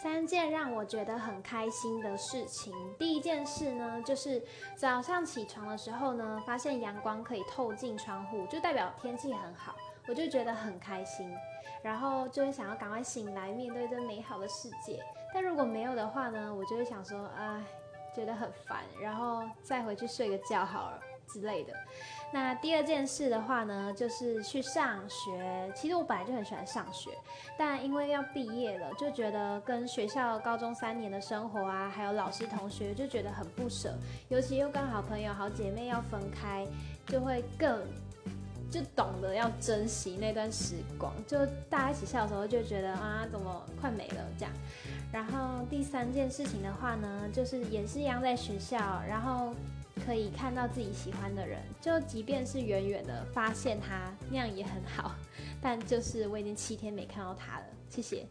三件让我觉得很开心的事情。第一件事呢，就是早上起床的时候呢，发现阳光可以透进窗户，就代表天气很好，我就觉得很开心，然后就会想要赶快醒来面对这美好的世界。但如果没有的话呢，我就会想说，哎，觉得很烦，然后再回去睡个觉好了之类的。那第二件事的话呢，就是去上学。其实我本来就很喜欢上学，但因为要毕业了，就觉得跟学校高中三年的生活啊，还有老师同学，就觉得很不舍。尤其又跟好朋友、好姐妹要分开，就会更就懂得要珍惜那段时光。就大家一起笑的时候，就觉得啊，怎么快没了这样。然后第三件事情的话呢，就是也是一样在学校，然后。可以看到自己喜欢的人，就即便是远远的发现他，那样也很好。但就是我已经七天没看到他了，谢谢。